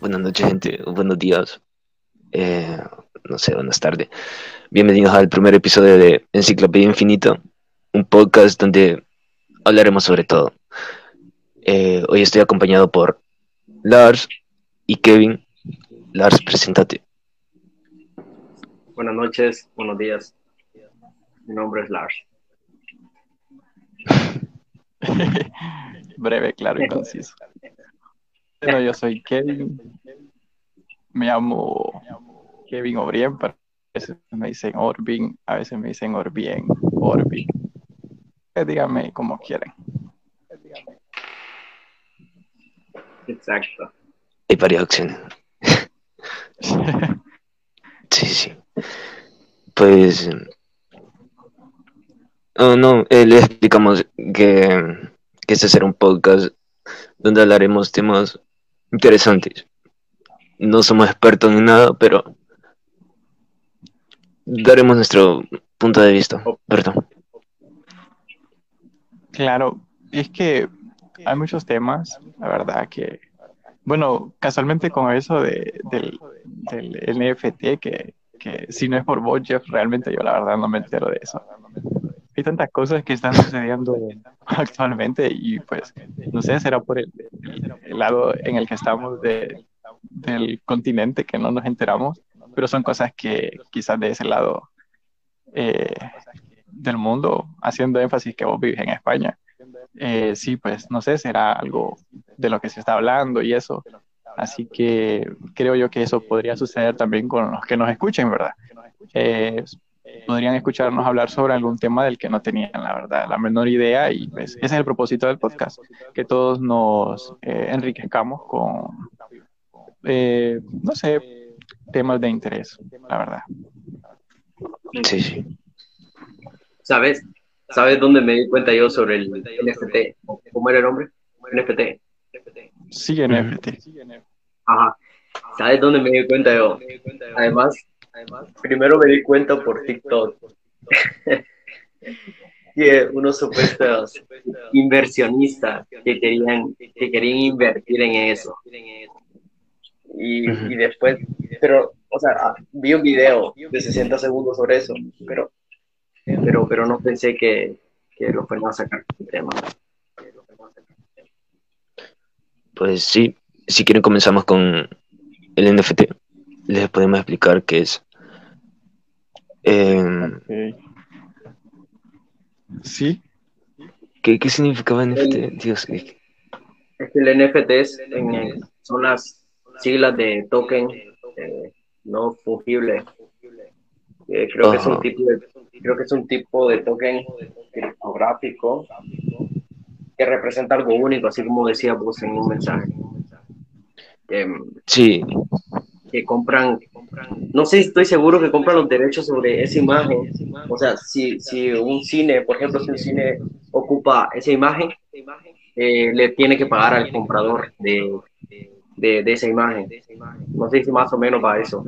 buenas noches, gente, buenos días, eh, no sé, buenas tardes. Bienvenidos al primer episodio de Enciclopedia Infinita, un podcast donde hablaremos sobre todo. Eh, hoy estoy acompañado por Lars y Kevin. Lars, preséntate. Buenas noches, buenos días. Mi nombre es Lars. Breve, claro y conciso. Bueno, yo soy Kevin. Me llamo Kevin Obrien, pero a veces me dicen Orbin, a veces me dicen Orbien, Orbin. Eh, díganme como quieren. Exacto. Hay varias opciones. sí, sí. Pues. Oh, no, eh, le explicamos que, que este será un podcast donde hablaremos temas interesantes. No somos expertos en nada, pero daremos nuestro punto de vista. Perdón. Claro, es que hay muchos temas, la verdad, que, bueno, casualmente con eso de, del, del NFT, que, que si no es por Jeff, realmente yo la verdad no me entero de eso. Hay tantas cosas que están sucediendo actualmente y pues, no sé, será por el, el lado en el que estamos de, del continente que no nos enteramos, pero son cosas que quizás de ese lado eh, del mundo, haciendo énfasis que vos vivís en España, eh, sí, pues no sé, será algo de lo que se está hablando y eso. Así que creo yo que eso podría suceder también con los que nos escuchen, ¿verdad? Eh, podrían escucharnos hablar sobre algún tema del que no tenían, la verdad, la menor idea y pues ese es el propósito del podcast, que todos nos eh, enriquezcamos con, eh, no sé, temas de interés, la verdad. Sí, sí. ¿Sabes? ¿Sabes dónde me di cuenta yo sobre el NFT? ¿Cómo era el nombre? NFT. Sí, NFT. Ajá. ¿Sabes dónde me di cuenta yo? Además, primero me di cuenta por TikTok. que unos supuestos inversionistas que querían, que querían invertir en eso. Y, y después, pero, o sea, vi un video de 60 segundos sobre eso, pero, pero, pero no pensé que, que lo fueran a sacar el tema. Pues sí, si quieren comenzamos con el NFT. Les podemos explicar qué es. Eh, Ok. Sí, ¿qué, ¿Qué significaba NFT? Dios, eh, Es que el NFT es en- son las siglas de token eh, no fungible. Eh, creo que es un tipo de, creo que es un tipo de token criptográfico que representa algo único, así como decía vos en un mensaje. Que, sí, que compran, no sé, estoy seguro que compran los derechos sobre esa imagen. O sea, si, si un cine, por ejemplo, si un cine ocupa esa imagen, eh, le tiene que pagar al comprador de, de, esa imagen. No sé si más o menos va eso.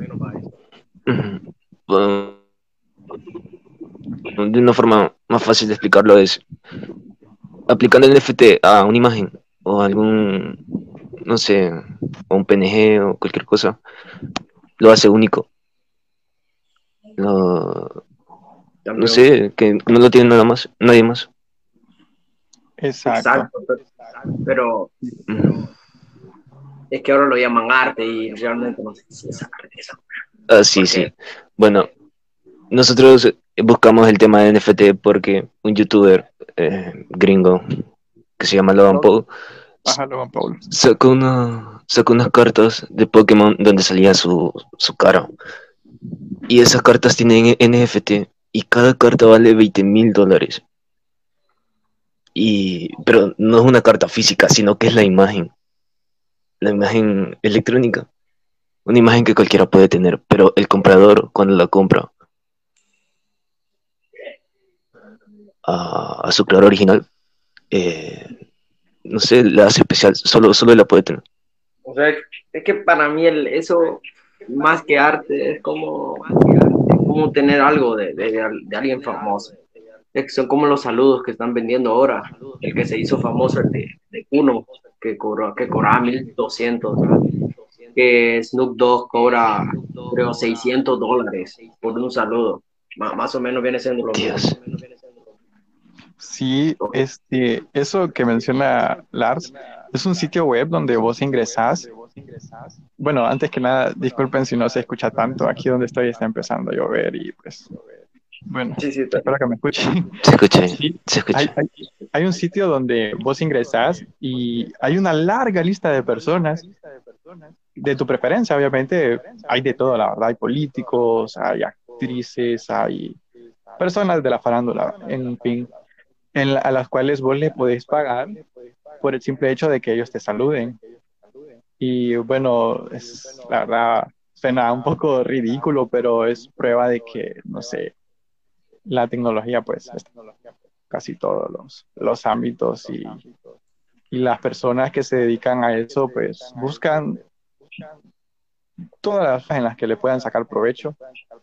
De una forma más fácil de explicarlo es aplicando el NFT a una imagen o algún, no sé, o un PNG o cualquier cosa, lo hace único. Lo- no sé, que no lo tiene nada más, nadie más. exacto. Exacto. Pero es que ahora lo llaman arte y realmente no sé si es arte. eso. Ah, sí, ¿Por sí. Bueno, nosotros buscamos el tema de NFT porque un youtuber eh, gringo que se llama Logan Paul Sacó, una, sacó unas cartas de Pokémon donde salía su, su cara. Y esas cartas tienen NFT y cada carta vale 20 mil dólares. Y, pero no es una carta física, sino que es la imagen. La imagen electrónica. Una imagen que cualquiera puede tener, pero el comprador cuando la compra a, a su creador original, eh, no sé, la hace especial, solo, solo la puede tener. O sea, es que para mí el, eso, más que arte, es como, como tener algo de, de, de alguien famoso. Es que son como los saludos que están vendiendo ahora. El que se hizo famoso, el de, de Kuno, que, cobró, que cobraba 1200. que Snoop Dogg cobra, creo, 600 dólares por un saludo. más o menos viene siendo lo mismo. Sí, este, eso que menciona Lars es un sitio web donde vos ingresás. Bueno, antes que nada, disculpen si no se escucha tanto. Aquí donde estoy está empezando a llover y pues bueno, sí, sí, espero que me escuchen. Se escucha, se escucha. Hay, hay, un sitio donde vos ingresás y hay una larga lista de personas de tu preferencia, obviamente. Hay de todo, la verdad. Hay políticos, hay actrices, hay personas de la farándula, en fin, en a las cuales vos le podés pagar por el simple hecho de que ellos te saluden. Y bueno, es, la verdad, suena un poco ridículo, pero es prueba de que, no sé, la tecnología, pues, casi todos los, los ámbitos y, y, las personas que se dedican a eso, pues, buscan todas las cosas en las que le puedan sacar provecho.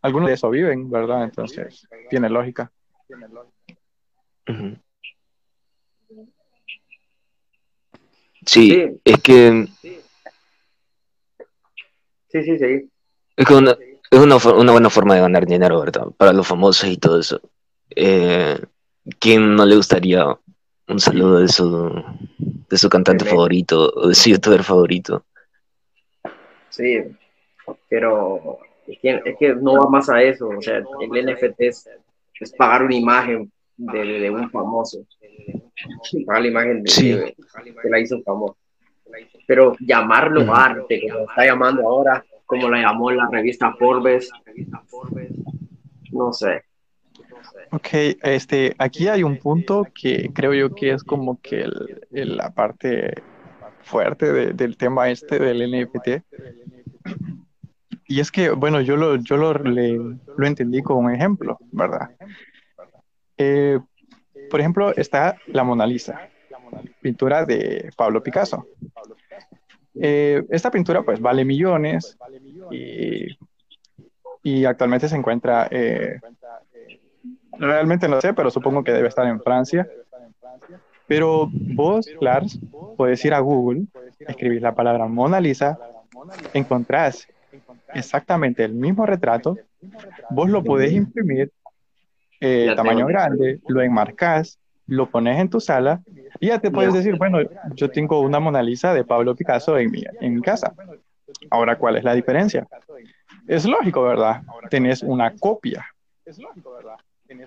Algunos de eso viven, ¿verdad? Entonces, tiene lógica. Sí, es que... Sí, sí, sí. Es que una, es una, una, buena forma de ganar dinero, ¿verdad? Para los famosos y todo eso. Eh, ¿Quién no le gustaría un saludo de su, de su cantante favorito o de su youtuber favorito? Sí, pero es que, es que no va más a eso. O sea, el NFT es, pagar una imagen de, de, un famoso. Pagar la imagen de, sí. que la hizo famoso. Pero llamarlo arte, como está llamando ahora, como la llamó la revista Forbes. No sé. Ok, este, aquí hay un punto que creo yo que es como que el, la parte fuerte del tema este del NFT. Y es que, bueno, yo lo, yo lo, lo entendí como un ejemplo, ¿verdad? Eh, por ejemplo, está la Mona Lisa, pintura de Pablo Picasso. Eh, esta pintura pues vale millones y, y actualmente se encuentra, eh, realmente no sé, pero supongo que debe estar en Francia. Pero vos, Lars, puedes ir a Google, escribir la palabra Mona Lisa, encontrás exactamente el mismo retrato, vos lo podés imprimir eh, tamaño grande, lo enmarcás, lo pones en tu sala y ya te puedes decir, bueno, yo tengo una Mona Lisa de Pablo Picasso en mi, en mi casa. Ahora, ¿cuál es la diferencia? Es lógico, ¿verdad? Tenés una copia.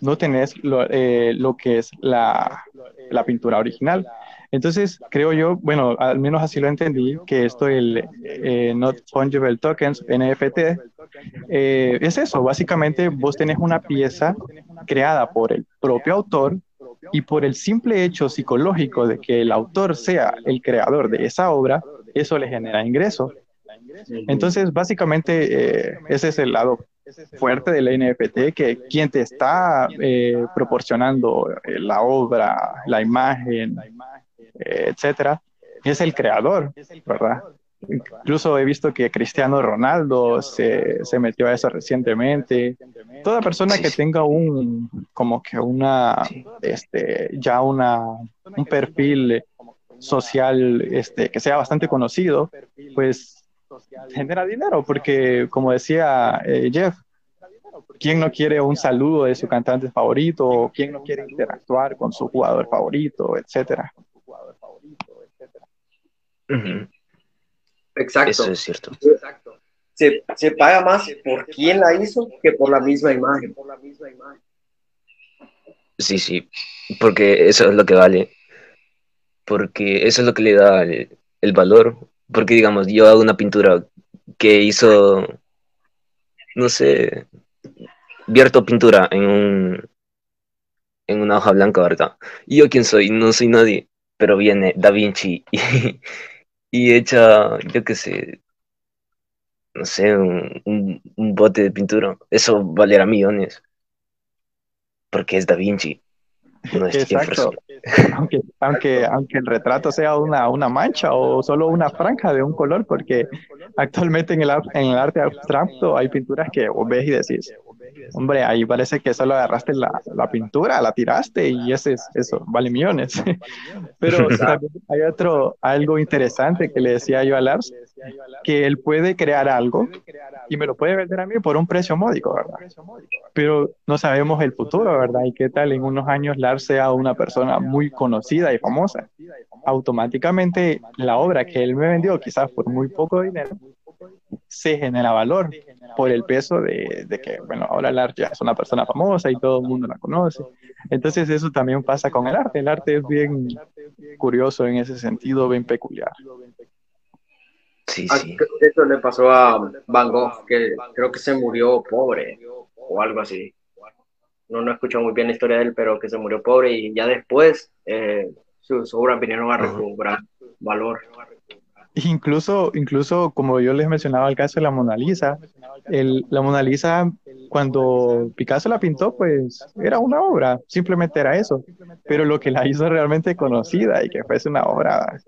No tenés lo, eh, lo que es la, la, pintura original. Entonces, creo yo, bueno, al menos así lo entendí, que esto, el eh, Not Fungible Tokens, NFT, eh, es eso. Básicamente, vos tenés una pieza creada por el propio autor y por el simple hecho psicológico de que el autor sea el creador de esa obra, eso le genera ingreso. Entonces, básicamente, eh, ese es el lado fuerte del NFT, que quien te está eh, proporcionando la obra, la imagen, etcétera, es el creador, ¿verdad? Incluso he visto que Cristiano Ronaldo se, se, metió a eso recientemente. Toda persona que tenga un, como que una, este, ya una, un perfil social, este, que sea bastante conocido, pues genera dinero, porque como decía eh, Jeff, ¿quién no quiere un saludo de su cantante favorito? ¿Quién no quiere interactuar con su jugador favorito, etcétera? Exacto. Eso es cierto. Se, se, paga más por quién la hizo que por la misma imagen. Sí, sí, porque eso es lo que vale. Porque eso es lo que le da el, el valor. Porque, digamos, yo hago una pintura que hizo, no sé, vierto pintura en un en una hoja blanca, ¿verdad? ¿Y yo quién soy? No soy nadie, pero viene Da Vinci y, y echa, yo qué sé, no sé, un, un, bote de pintura. Eso valerá millones. Porque es Da Vinci. No es Exacto. Aunque, aunque, aunque el retrato sea una, una mancha o solo una franja de un color, porque actualmente en el, en el arte abstracto hay pinturas que vos ves y decís, hombre, ahí parece que solo agarraste la, la pintura, la tiraste y ese es eso, vale millones. Pero hay otro, algo interesante que le decía yo a Lars, que él puede crear algo y me lo puede vender a mí por un precio módico, ¿verdad? Pero no sabemos el futuro, ¿verdad? Y qué tal en unos años Lars sea una persona muy conocida y famosa. Automáticamente la obra que él me vendió, quizás por muy poco dinero, se genera valor por el peso de, de, que, bueno, ahora el arte ya es una persona famosa y todo el mundo la conoce. Entonces eso también pasa con el arte. El arte es bien curioso en ese sentido, bien peculiar. Sí, Ah, sí. creo que Eso le pasó a Van Gogh, que creo que se murió pobre o algo así. No, no he escuchado muy bien la historia de él, pero que se murió pobre y ya después eh, sus obras vinieron a Ajá. recuperar valor. Incluso, incluso como yo les mencionaba el caso de la Mona Lisa, la Mona Lisa, cuando Picasso la pintó, pues era una obra, simplemente era eso. Pero lo que la hizo realmente conocida y que fuese una obra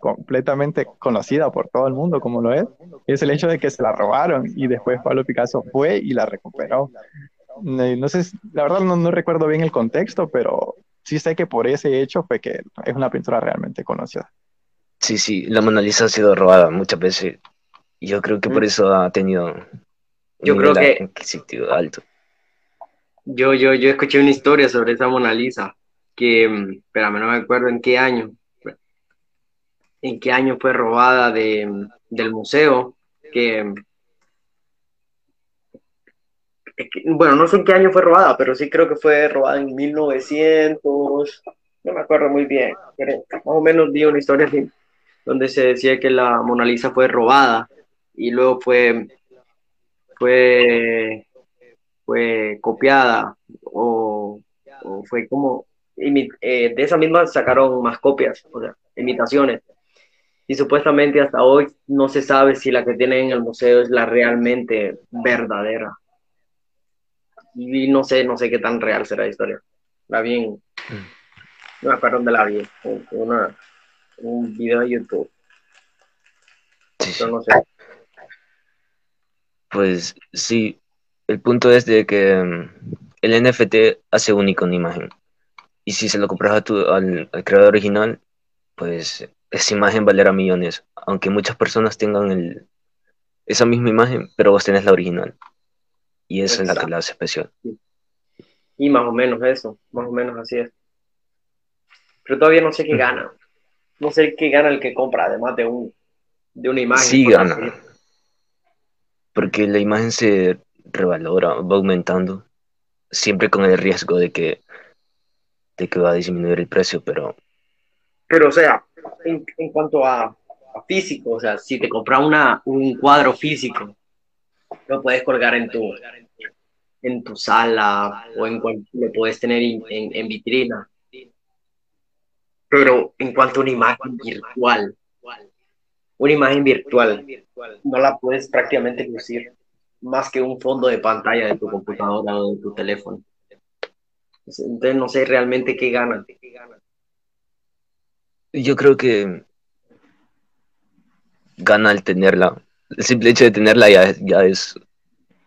completamente conocida por todo el mundo como lo es, es el hecho de que se la robaron y después Pablo Picasso fue y la recuperó. No, no sé, la verdad no, no recuerdo bien el contexto, pero sí sé que por ese hecho fue que es una pintura realmente conocida. Sí, sí, la Mona Lisa ha sido robada muchas veces. Yo creo que por Mm. eso ha tenido Yo creo que- adquisitivo alto. Yo, yo, yo escuché una historia sobre esa Mona Lisa, que, mm, espérame, no me acuerdo en qué año, en qué año fue robada de, mm, del museo, que, es que, bueno, no sé en qué año fue robada, pero sí creo que fue robada en 1900, no me acuerdo muy bien, pero más o menos vi una historia así, donde se decía que la Mona Lisa fue robada y luego fue, fue fue copiada o, o fue como eh, de esa misma sacaron más copias, o sea, imitaciones. Y supuestamente hasta hoy no se sabe si la que tienen en el museo es la realmente verdadera. Y no sé, no sé qué tan real será la historia. La vi en, no me acuerdo dónde la vi, en una, un video de YouTube, pero no sé. Pues sí, el punto es de que mm, el NFT hace única una imagen. Y si se lo compras a tu- al, al creador original, pues esa imagen valerá millones. Aunque muchas personas tengan el, esa misma imagen, pero vos tenés la original. Y esa es la que la hace especial. Y más o menos eso, más o menos así es. Pero todavía no sé qué gana. No sé qué gana el que compra, además de un de una imagen. Sí gana. Porque la imagen se revalora, va aumentando. Siempre con el riesgo de que, de que va a disminuir el precio, pero Pero, o sea, en, en cuanto a, a físico, o sea, si te compras una, un cuadro físico, lo puedes colgar en tu, en tu sala o en cual, lo puedes tener en, en, en vitrina. Pero en cuanto a una imagen virtual, una imagen virtual, no la puedes prácticamente lucir más que un fondo de pantalla de tu computadora o de tu teléfono. Entonces no sé realmente qué ganan. Yo creo que gana al tenerla. El simple hecho de tenerla ya, ya es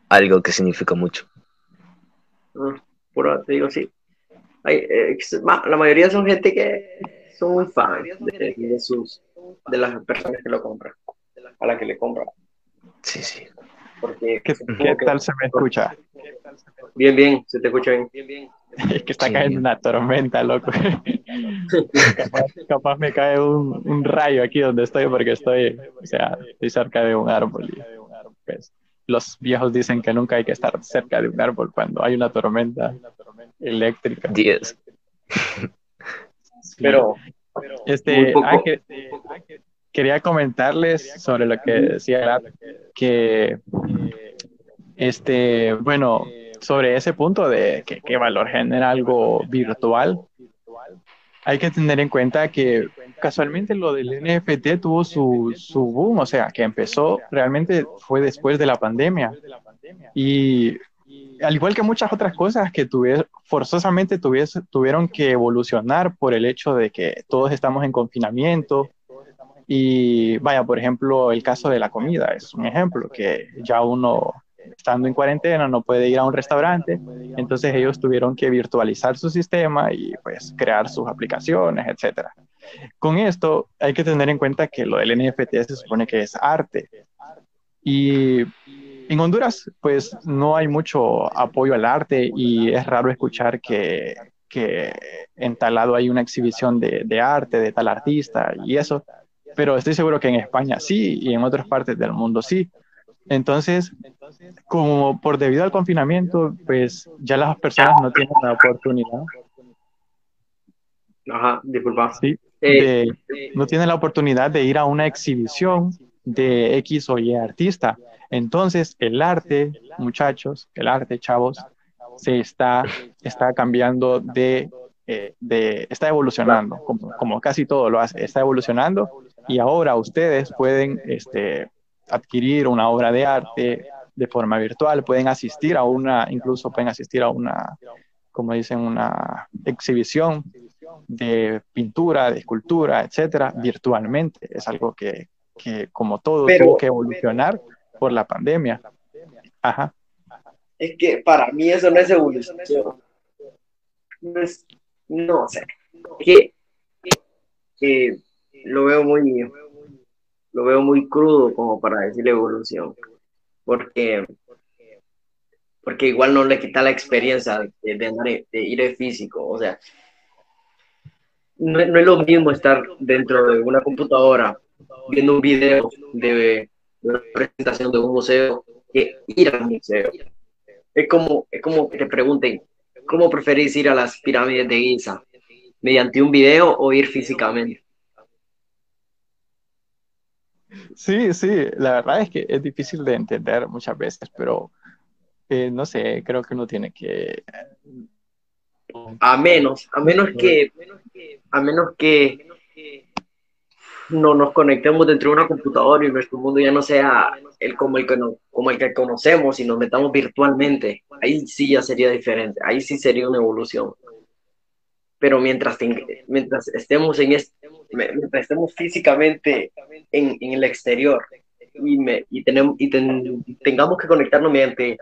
algo que significa mucho. Ah, Por ahora te digo, sí. Hay, eh, la mayoría son gente que son muy fans de, de sus, de las personas que lo compran, a la que le compran. Sí, sí. Porque ¿Qué, qué que- tal se me escucha? Bien, bien, se te escucha bien. Es que está Sí. cayendo una tormenta, loco. capaz, capaz me cae un, un rayo aquí donde estoy porque estoy, o sea, estoy cerca de un árbol. Y, pues, los viejos dicen que nunca hay que estar cerca de un árbol cuando hay una tormenta eléctrica. 10. Sí. Pero Este, ah, que- quería comentarles sobre lo que decía que este, bueno, sobre ese punto de que qué valor genera algo virtual, hay que tener en cuenta que casualmente lo del NFT tuvo su, su boom, o sea, que empezó realmente fue después de la pandemia. Y al igual que muchas otras cosas que tuve, forzosamente tuvieron que evolucionar por el hecho de que todos estamos en confinamiento. Y vaya, por ejemplo, el caso de la comida es un ejemplo que ya uno estando en cuarentena no puede ir a un restaurante, entonces ellos tuvieron que virtualizar su sistema y pues crear sus aplicaciones, etc. Con esto hay que tener en cuenta que lo del NFT se supone que es arte. Y en Honduras pues no hay mucho apoyo al arte y es raro escuchar que, que en tal lado hay una exhibición de, de arte, de tal artista y eso pero estoy seguro que en España sí y en otras partes del mundo sí. Entonces, como por debido al confinamiento, pues ya las personas no tienen la oportunidad. Ajá, disculpa. Sí, eh, no tienen la oportunidad de ir a una exhibición de X o Y artista. Entonces, el arte, muchachos, el arte, chavos, se está, está cambiando de, eh, de está evolucionando, como, como casi todo lo hace, está evolucionando y ahora ustedes pueden este, adquirir una obra de arte de forma virtual, pueden asistir a una, incluso pueden asistir a una, como dicen, una exhibición de pintura, de escultura, etcétera, virtualmente. Es algo que, que como todo, tuvo que evolucionar por la pandemia. Ajá. Es que para mí eso no es evolución. No, es, no sé. Que, que lo veo muy, lo veo muy crudo como para decir evolución, porque, porque igual no le quita la experiencia de, de, ir físico, o sea, no, es lo mismo estar dentro de una computadora viendo un video de, una presentación de un museo que ir al museo. Es como, es como que te pregunten, ¿cómo preferís ir a las pirámides de Giza? ¿Mediante un video o ir físicamente? Sí, sí, la verdad es que es difícil de entender muchas veces, pero eh, no sé, creo que uno tiene que... A menos, a menos que, a menos que no nos conectemos dentro de una computadora y nuestro mundo ya no sea el como el que como el que conocemos y nos metamos virtualmente, ahí sí ya sería diferente, ahí sí sería una evolución. Pero mientras, mientras estemos en este, mientras estemos físicamente en, en el exterior y, me, y, tenemos, y tengamos que conectarnos mediante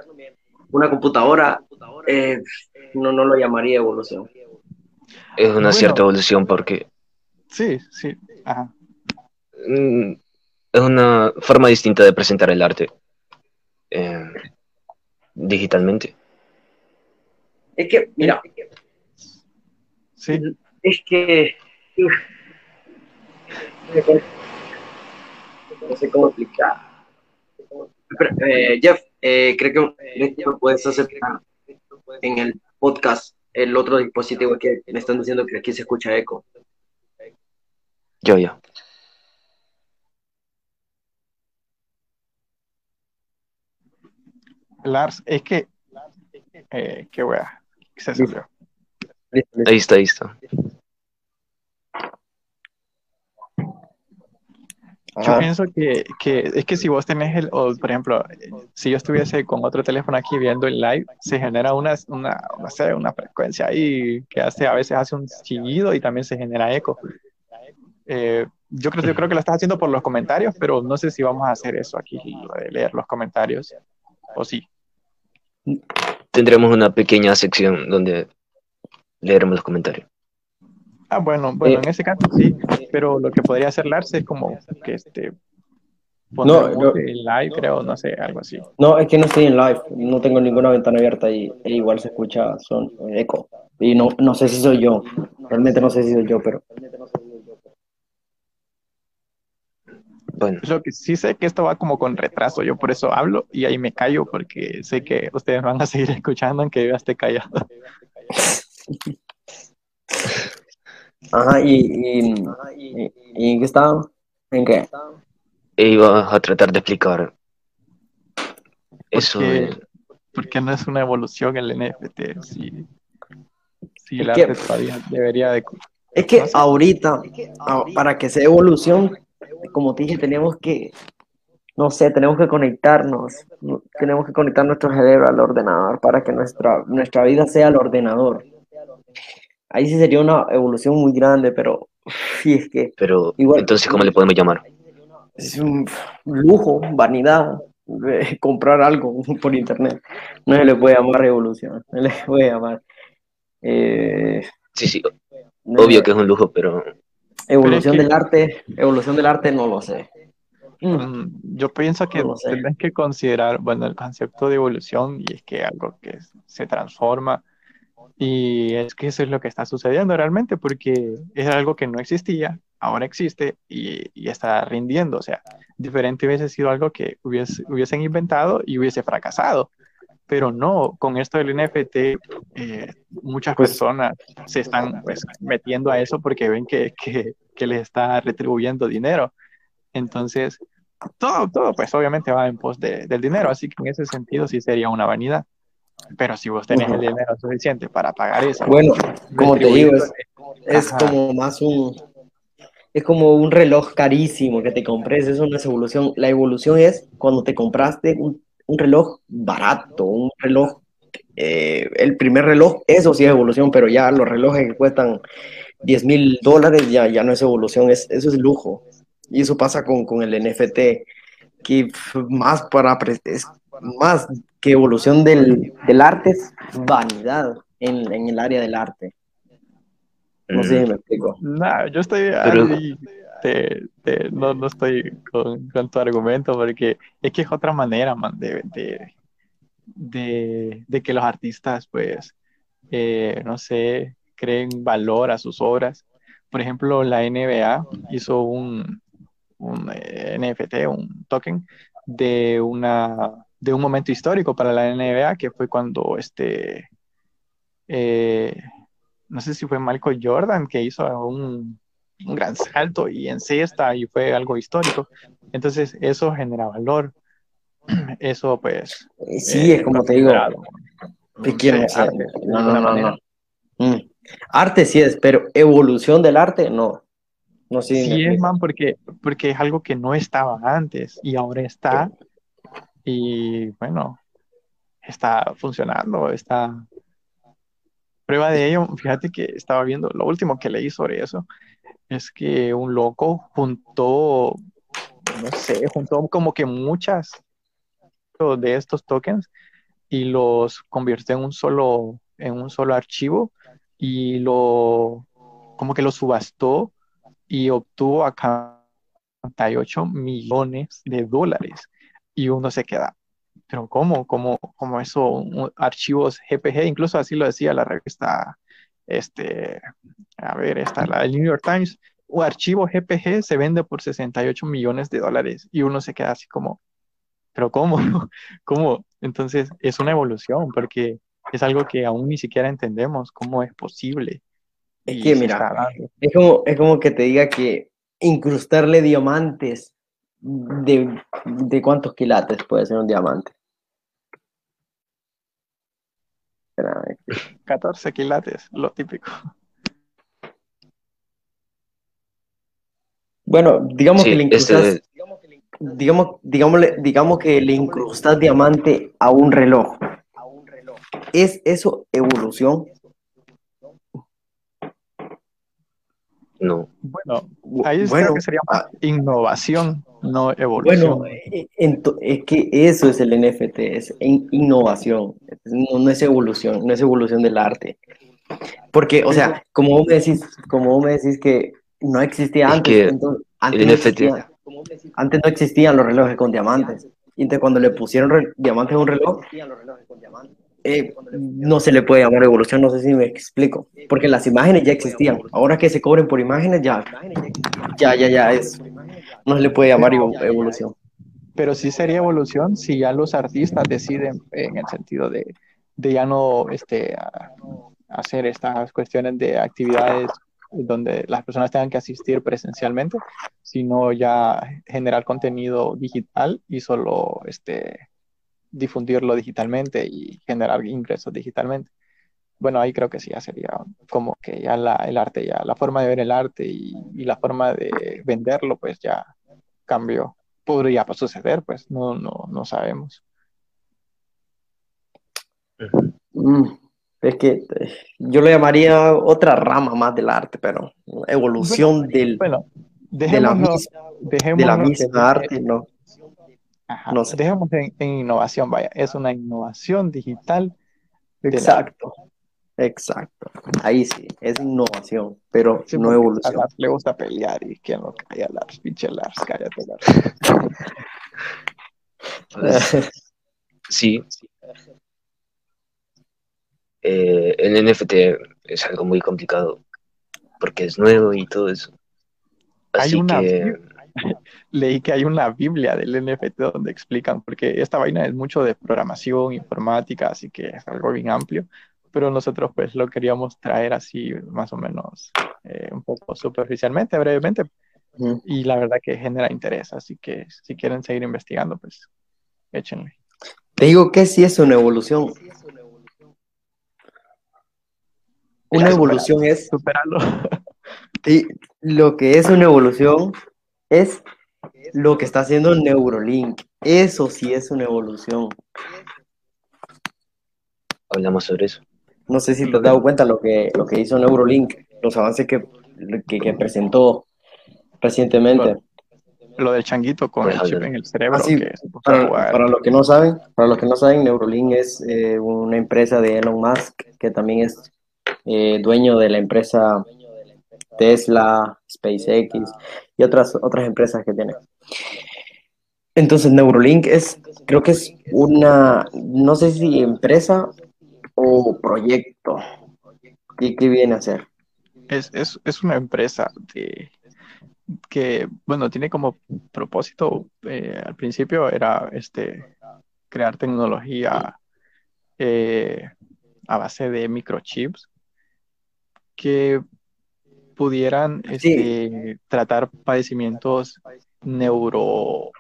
una computadora, eh, no, no lo llamaría evolución. Es una cierta evolución porque... Sí, sí. Ajá. Mm, es una forma distinta de presentar el arte eh, digitalmente. Es que, mira, sí. es que no sé cómo explicar. Eh, Jeff, eh, creo que me puedes aceptar en el podcast el otro dispositivo que me están diciendo que aquí se escucha eco. Yo, ya. Lars, es que. Eh, qué wea. Se salió. Ahí está, ahí está. Yo pienso que, que, es que si vos tenés el, o por ejemplo, si yo estuviese con otro teléfono aquí viendo el live, se genera una, una, no sé, una frecuencia ahí que hace, a veces hace un chillido y también se genera eco. Eh, yo, creo, yo creo que lo estás haciendo por los comentarios, pero no sé si vamos a hacer eso aquí, de leer los comentarios, o sí. Tendremos una pequeña sección donde leeremos los comentarios. Ah, bueno, bueno, en ese caso sí, pero lo que podría hacer Lars es como que este no, no, en live, creo, no sé, algo así. No, es que no estoy en live, no tengo ninguna ventana abierta y e igual se escucha son eco. Y no, no sé si soy yo, realmente no sé si soy yo, pero. Bueno. Lo que sí sé que esto va como con retraso, yo por eso hablo y ahí me callo porque sé que ustedes van a seguir escuchando aunque yo esté callado. Ajá, y, y, y, qué estaba? ¿En qué? Iba a tratar de explicar eso. Porque, no es una evolución el NFT, si, si el arte todavía debería de... Es que ahorita, para que sea evolución, como te dije, tenemos que, no sé, tenemos que conectarnos, tenemos que conectar nuestro cerebro al ordenador para que nuestra, nuestra vida sea el ordenador ahí sí sería una evolución muy grande, pero sí es que... Pero, igual, entonces, ¿cómo le podemos llamar? Es un lujo, vanidad, eh, comprar algo por internet. No se le puede llamar revolución, no le puede llamar. Eh, sí, sí, obvio que es un lujo, pero... Evolución del arte, evolución del arte no lo sé. Mm, yo pienso que no que considerar, bueno, el concepto de evolución y es que algo que se transforma y es que eso es lo que está sucediendo realmente porque es algo que no existía, ahora existe y, y está rindiendo. O sea, diferente hubiese sido algo que hubiese, hubiesen inventado y hubiese fracasado. Pero no, con esto del NFT, eh, muchas pues personas se están pues, metiendo a eso porque ven que, que, que les está retribuyendo dinero. Entonces, todo, todo, pues obviamente va en pos de, del dinero, así que en ese sentido sí sería una vanidad. Pero si vos tenés el dinero suficiente para pagar eso. Bueno, como te digo, es, es como más un. Es como un reloj carísimo que te compres, eso no es evolución. La evolución es cuando te compraste un, un reloj barato, un reloj. Eh, el primer reloj, eso sí es evolución, pero ya los relojes que cuestan 10 mil dólares ya, ya no es evolución, es, eso es lujo. Y eso pasa con, con el NFT, que más para es más que evolución del, del arte es vanidad en, en, el área del arte. No sé si me explico. No, yo estoy no, no, estoy con, con, tu argumento porque es que es otra manera, man, de, de, de, de que los artistas, pues, eh, no sé, creen valor a sus obras. Por ejemplo, la NBA hizo un, un eh, NFT, un token de, una, de un momento histórico para la NBA, que fue cuando este, eh, no sé si fue Michael Jordan que hizo un, un gran salto y en cesta y fue algo histórico. Entonces eso genera valor. Eso pues... Sí, es como te digo. ¿Qué quieres No, no, no, no. Mm. Arte sí es, pero evolución del arte no. No sé. Sí es, man, porque, porque es algo que no estaba antes y ahora está. Y bueno, está funcionando, está... Prueba de ello, fíjate que estaba viendo, lo último que leí sobre eso, es que un loco juntó, no sé, juntó como que muchas de estos tokens y los convirtió en un solo, en un solo archivo y lo, como que lo subastó y obtuvo acá 48 millones de dólares. Y uno se queda, pero ¿cómo? ¿Cómo, cómo eso? Archivos GPG, incluso así lo decía la revista, este, a ver, esta, la del New York Times, un archivo GPG se vende por 68 millones de dólares y uno se queda así como, pero ¿cómo? ¿Cómo? Entonces es una evolución porque es algo que aún ni siquiera entendemos cómo es posible. Es que, mira, es como, es como que te diga que incrustarle diamantes, de, de cuántos quilates puede ser un diamante. 14 quilates, lo típico. Bueno, digamos que le incrustas, digamos, digamos que le incrustas diamante a un reloj. ¿Es eso evolución? No. Bueno, ahí bueno, que sería ah, innovación, no evolución. Bueno, eh, es que eso es el NFT, es innovación, no, es evolución, no es evolución del arte. Porque, o sea, como vos me decís, como vos me decís que no existía antes, antes, no existía, antes no existían los relojes con diamantes. Y entonces cuando le pusieron diamantes a un reloj, eh, no se le puede llamar evolución, no sé si me explico, porque las imágenes ya existían. Ahora que se cobren por imágenes, ya, ya, ya, ya es, no se le puede llamar evolución. Pero sí sería evolución si ya los artistas deciden en el sentido de, de ya no este, hacer estas cuestiones de actividades donde las personas tengan que asistir presencialmente, sino ya generar contenido digital y solo este, difundirlo digitalmente y generar ingresos digitalmente. Bueno, ahí creo que sí, ya sería como que ya la, el arte, ya la forma de ver el arte y, la forma de venderlo, pues ya cambió. Podría suceder, pues no, no, no sabemos. Mm, es que eh, yo lo llamaría otra rama más del arte, pero evolución del, bueno, de la misma, de la misma arte, ¿no? Ajá. No sé. Dejemos en, en innovación, vaya. Es una innovación digital. la- Exacto. Exacto. Ahí sí, es innovación, pero Sí, no porque a evolución. Lars le gusta pelear y quien lo calla, Lars, pinche Lars, cállate, Lars. Sí. Eh, el NFT es algo muy complicado porque es nuevo y todo eso. Hay Así una que Leí que hay una Biblia del NFT donde explican, porque esta vaina es mucho de programación, informática, así que es algo bien amplio, pero nosotros pues lo queríamos traer así más o menos eh, un poco superficialmente, brevemente, y la verdad que genera interés, así que si quieren seguir investigando, pues échenle. Te digo que sí es una evolución. Una Es evolución es, Superalo. sí, lo que es una evolución es lo que está haciendo Neurolink. Eso sí es una evolución. hablamos sobre eso. No sé si te has dado cuenta lo que, lo que hizo Neurolink, los avances que, que, que presentó recientemente. Lo del changuito con Pues, el chip en el cerebro Ah, sí, que Para, los que no saben, para los que no saben, Neuralink es eh, una empresa de Elon Musk que también es eh, dueño de la empresa Tesla, SpaceX y otras otras empresas que tiene. Entonces Neuralink es, creo que es una, no sé si empresa o proyecto. ¿Y qué viene a ser? Es, es, es una empresa de, que, bueno, tiene como propósito, eh, al principio era este, crear tecnología eh, a base de microchips que pudieran Sí. este, tratar padecimientos neuro...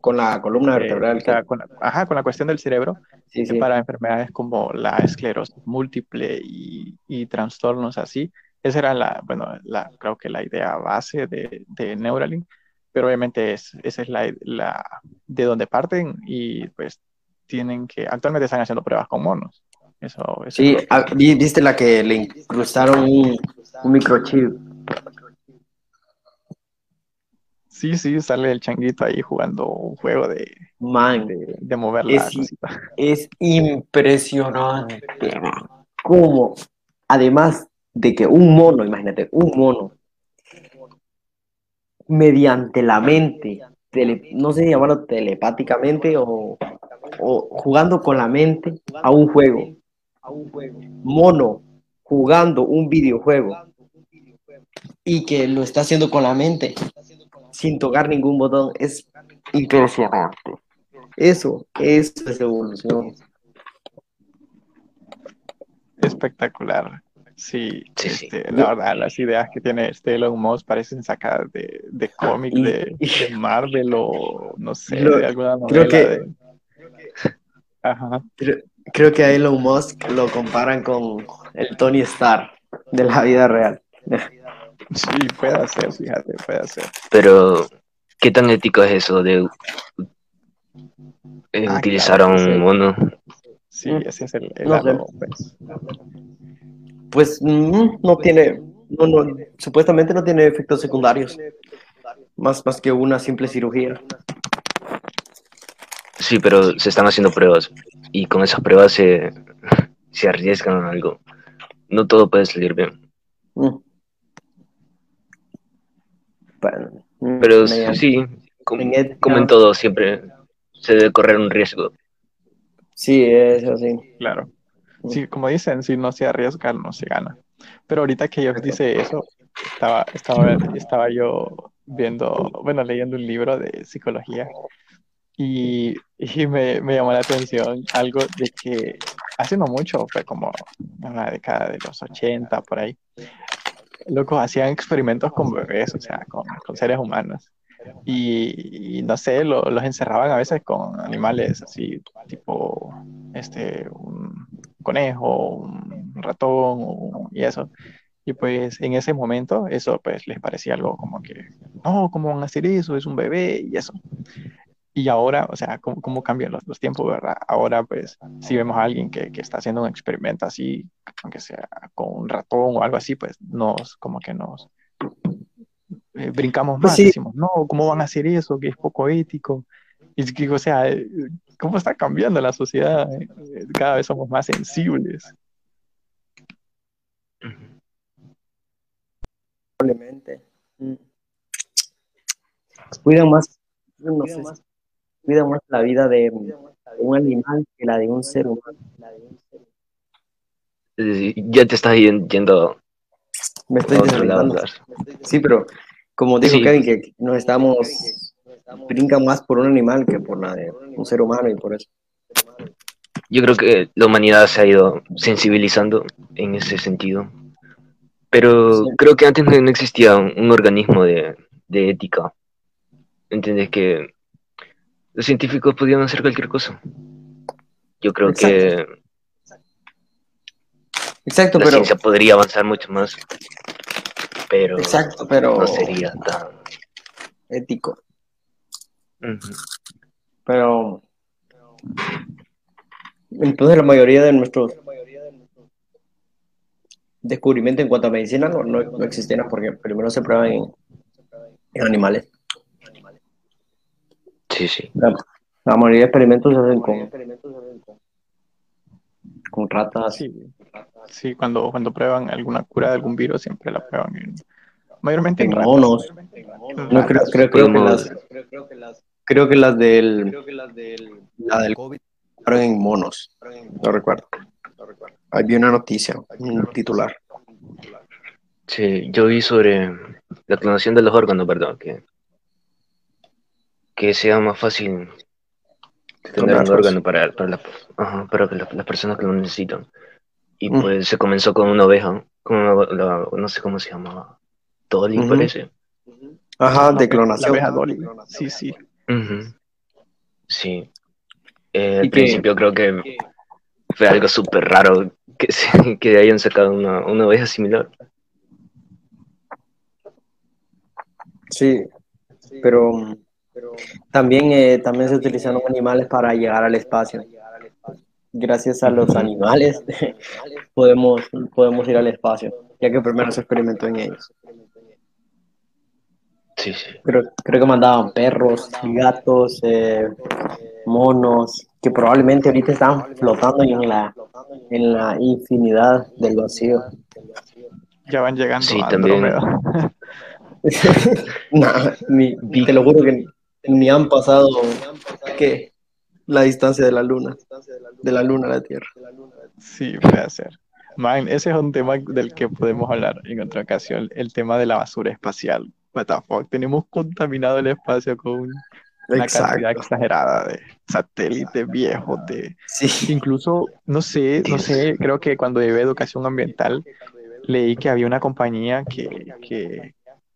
Con la columna eh, vertebral. o sea, que- con la- ajá, con la cuestión del cerebro sí, sí. para enfermedades como la esclerosis múltiple y, y trastornos así. Esa era la, bueno, la, creo que la idea base de, de Neuralink, pero obviamente es, esa es la, la de donde parten y pues tienen que, actualmente están haciendo pruebas con monos. Eso, eso Sí, es que- ah, vi- viste la que le incrustaron un, un microchip. sí, sí, sale el changuito ahí jugando un juego de, Man, de, de mover la Es- cosita. es impresionante. Cómo, además de que un mono, imagínate, un mono, mediante la mente, tele- no sé si llamarlo telepáticamente o, o jugando con la mente a un juego. Mono jugando un videojuego y que lo está haciendo con la mente sin tocar ningún botón es impresionante. Eso, eso es evolución. Espectacular. Sí, Sí, sí. este, la verdad, las ideas que tiene este Elon Musk parecen sacadas de, de cómic Y- de, de Marvel o no sé, Lo- de alguna creo novela que- de- Ajá. Creo que a Elon Musk lo comparan con el Tony Stark de la vida real. Sí, puede ser, fíjate, puede ser. Pero, ¿qué tan ético es eso de eh, Ah, utilizar claro, a sí. un mono? Sí, Mm. ese es el, el No sé. lado, pues. Pues mm, no tiene, no, no, supuestamente no tiene efectos secundarios, más, más que una simple cirugía. Sí, pero se están haciendo pruebas y con esas pruebas se, se arriesgan a algo. No todo puede salir bien. Mm. Bueno, mm, Pero sí, como, en ética- como en todo, siempre se debe correr un riesgo. Sí, es así. Claro. Sí, como dicen, si no se arriesga, no se gana. Pero ahorita que Jeff dice eso, estaba, estaba, estaba yo viendo, bueno, leyendo un libro de psicología y, y me, me llamó la atención algo de que hace no mucho, fue como en la década de los 80, por ahí, locos hacían experimentos con bebés, o sea, con, con seres humanos. Y, y no sé, lo- los encerraban a veces con animales así, tipo este, un conejo, un ratón un- y eso. Y pues en ese momento eso pues les parecía algo como que, no, ¿cómo van a hacer eso? Es un bebé y eso. Y ahora, o sea, ¿cómo, cómo cambian los, los tiempos, verdad? Ahora pues si vemos a alguien que, que está haciendo un experimento así, aunque sea con un ratón o algo así, pues nos, como que nos eh, brincamos Pues más, sí. decimos, no, ¿cómo van a hacer eso? Que es poco ético. Y es que, o sea, eh, ¿cómo está cambiando la sociedad? Eh, Cada vez somos más sensibles. Probablemente. Mm. Cuidan más, no sé, cuidan más la vida de un animal que la de un ser humano. Ya te estás yen- yendo Me estoy desorientando. Sí, pero como dijo Sí. Kevin, que nos estamos, brincan más por un animal que por la de un ser humano y por eso. Yo creo que la humanidad se ha ido sensibilizando en ese sentido. Pero Sí. creo que antes no existía un, un organismo de, de ética. ¿Entiendes? Que los científicos podían hacer cualquier cosa. Yo creo que Exacto, la pero ciencia podría avanzar mucho más. Pero exacto, pero no sería tan... ético. Pero entonces la mayoría de nuestros descubrimientos en cuanto a medicina no, no, no existieron porque primero se prueban en, en animales. Sí, sí. La, la mayoría de experimentos se hacen con, con ratas. Sí, sí cuando, cuando prueban alguna cura de algún virus, siempre la prueban en, mayormente en En ratas. monos. No, creo, creo, creo que las, creo que las del, la del COVID fueron en monos. No recuerdo. Ahí vi una noticia, un titular. Sí, yo vi sobre la clonación de los órganos, ¿verdad? Que, que sea más fácil tener un órgano para, para, la- ajá, para que la- las personas que lo necesitan. Y Mm. pues se comenzó con una oveja, con una- la- no sé cómo se llamaba, Dolly parece. Ajá, La de clonación. La Dolly. Sí, sí. Sí. Eh, al principio creo que fue algo súper raro que, se- que hayan sacado una, una oveja similar. Sí, pero también, eh, también se utilizaron animales para llegar al espacio. Gracias a los animales podemos, podemos ir al espacio, ya que primero se experimentó en ellos. Sí, sí. Creo, creo que mandaban perros, gatos, eh, monos, que probablemente ahorita están flotando en la, en la infinidad del vacío. Ya van llegando Sí, a también. Nah, ni- te lo juro que ni, han pasado ¿qué? la distancia de la luna, de la luna a la Tierra. Sí, puede ser. Man, ese es un tema del que podemos hablar en otra ocasión, el tema de la basura espacial. What the fuck, tenemos contaminado el espacio con una cantidad exagerada de satélites viejos, de Sí, incluso, no sé, no sé, creo que cuando llevé educación ambiental leí que había una compañía que, que,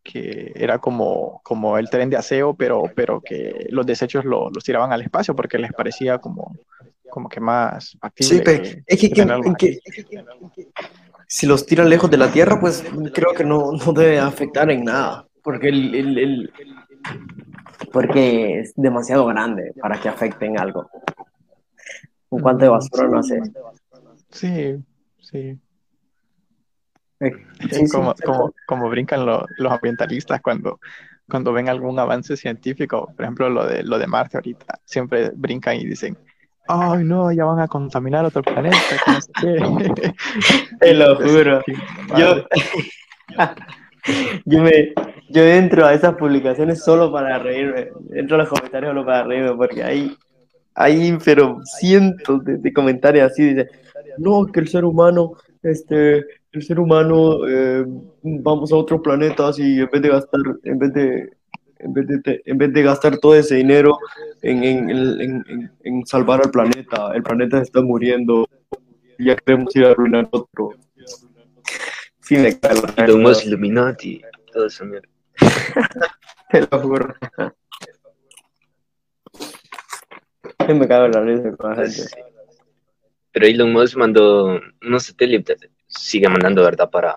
que era como, como el tren de aseo, pero, pero que los desechos lo- los tiraban al espacio porque les parecía como, como que más factible. sí, pero es que, que que- si los tiran lejos de la Tierra, pues creo que no, no debe afectar en nada, porque el, el- el- porque es demasiado grande para que afecten algo. Un cuanto de basura no hace. Sí, sí. Sí, como, como, como brincan lo- los ambientalistas cuando, cuando ven algún avance científico, por ejemplo, lo de, lo de Marte ahorita, siempre brincan y dicen, ay no, ya van a contaminar otro planeta, no sé qué". Te lo juro. Yo, yo me yo entro a esas publicaciones solo para reírme. Entro a los comentarios solo para reírme porque hay, hay pero cientos de, de comentarios así. Dice, no, que el ser humano, este, el ser humano, eh, vamos a otros planetas y en vez de gastar, en vez de, en vez de, te- en vez de gastar todo ese dinero en, en, en, en- en salvar al planeta, el planeta se está muriendo. y Ya queremos ir a arruinar otro. En la Los Illuminati, todo eso, mierda. te lo juro. Me cago en la risa con la gente. Pero Elon Musk mandó unos satélites, sigue mandando, ¿verdad? Para,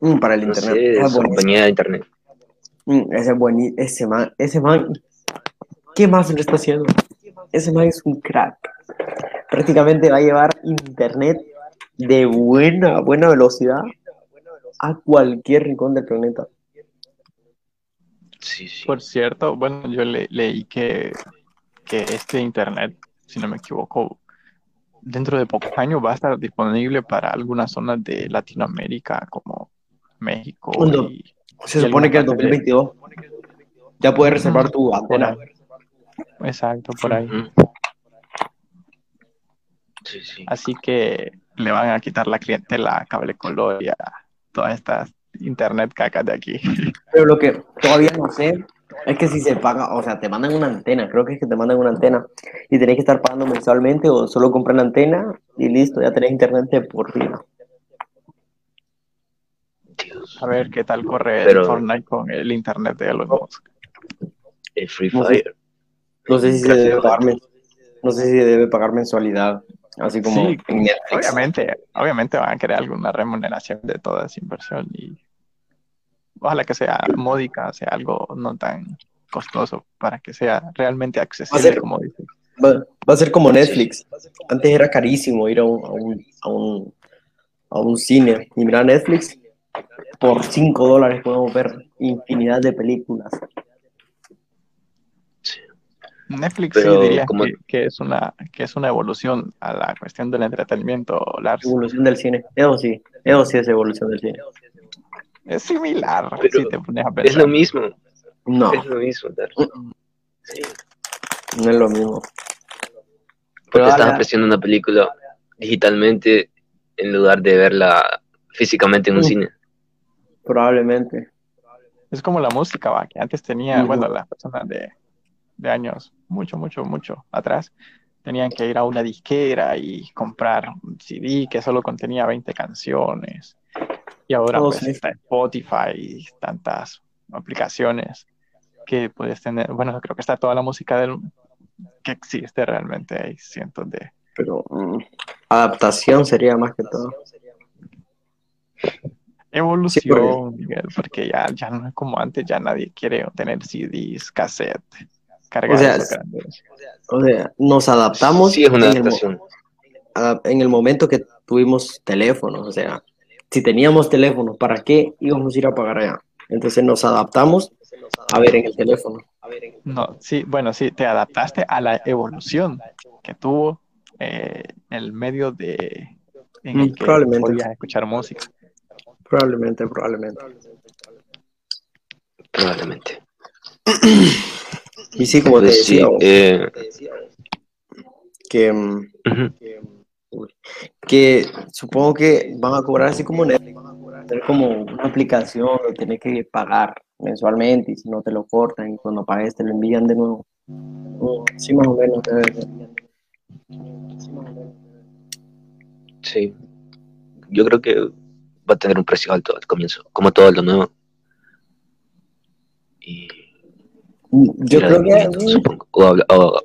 Mm, para el no internet. sé, Ah, su compañía de internet. Mm, ese, bueni- ese man, ese man, ¿qué más le está haciendo? Ese man es un crack. Prácticamente va a llevar internet de buena, buena velocidad a cualquier rincón del planeta. Sí, sí. Por cierto, bueno, yo le- leí que, que este internet, si no me equivoco, dentro de pocos años va a estar disponible para algunas zonas de Latinoamérica como México. Se y supone que en algunas partes de- 2022 ya puedes reservar tu antena. Exacto, por ahí. Ujú. Sí, sí. Así que le van a quitar la clientela a cable color y a todas estas internet cacas de aquí. Pero lo que todavía no sé es que si se paga, o sea, te mandan una antena, creo que es que te mandan una antena y tenés que estar pagando mensualmente o solo comprar la antena y listo, ya tenés internet de por vida. Dios. A ver qué tal corre Pero- el Fortnite con el internet de Elon Musk. El Free No sé. Fire. No sé si se debe pagar, no sé si debe pagar mensualidad, así como Sí, en Netflix. Obviamente, obviamente van a querer alguna remuneración de toda esa inversión y ojalá que sea módica, sea algo no tan costoso para que sea realmente accesible, ser- como dices. Va, va a ser como Netflix. Antes era carísimo ir a un, a un, a un, a un cine y mirar Netflix. Por 5 dólares podemos ver infinidad de películas. Netflix Pero sí diría que es una que es una evolución a la cuestión del entretenimiento, Lars. Evolución del cine. Eso sí, eso sí es evolución del cine. Es similar, Pero si te pones a Es pensar. lo mismo. No, Es lo mismo. Sí. no es lo mismo. Porque Pero estás apreciando una película digitalmente en lugar de verla físicamente en un Mm. cine. Probablemente. Es como la música, va, que antes tenía, bueno, las personas de, de años, mucho, mucho, mucho atrás, tenían que ir a una disquera y comprar un CD que solo contenía 20 canciones. Y ahora Oh, pues sí. está Spotify y tantas aplicaciones que puedes tener. Bueno, creo que está toda la música del, que existe realmente. Hay cientos de... Pero mm, adaptación sería más que todo. Evolución, Miguel, porque ya, ya no es como antes, ya nadie quiere tener CDs, cassette, cargar O sea, grandes. O sea, nos adaptamos Sí, es una en adaptación. a- en el momento que tuvimos teléfonos, o sea, si teníamos teléfonos, ¿para qué íbamos a ir a pagar allá? Entonces nos adaptamos a ver en el teléfono. No, sí, bueno, sí, te adaptaste a la evolución que tuvo eh, el medio de en el Mm, que probablemente. podías escuchar música. Probablemente, probablemente. Probablemente. Y sí, como te Pues sí, decía, eh, que, mm, que supongo que van a cobrar así como Netflix, tener como una aplicación, lo tienes que pagar mensualmente y si no te lo cortan y cuando pagues te lo envían de nuevo. Sí, más o menos. Sí. Yo creo que va a tener un precio alto al comienzo, como todo lo nuevo. Y Yo creo que, supongo. O, habla- o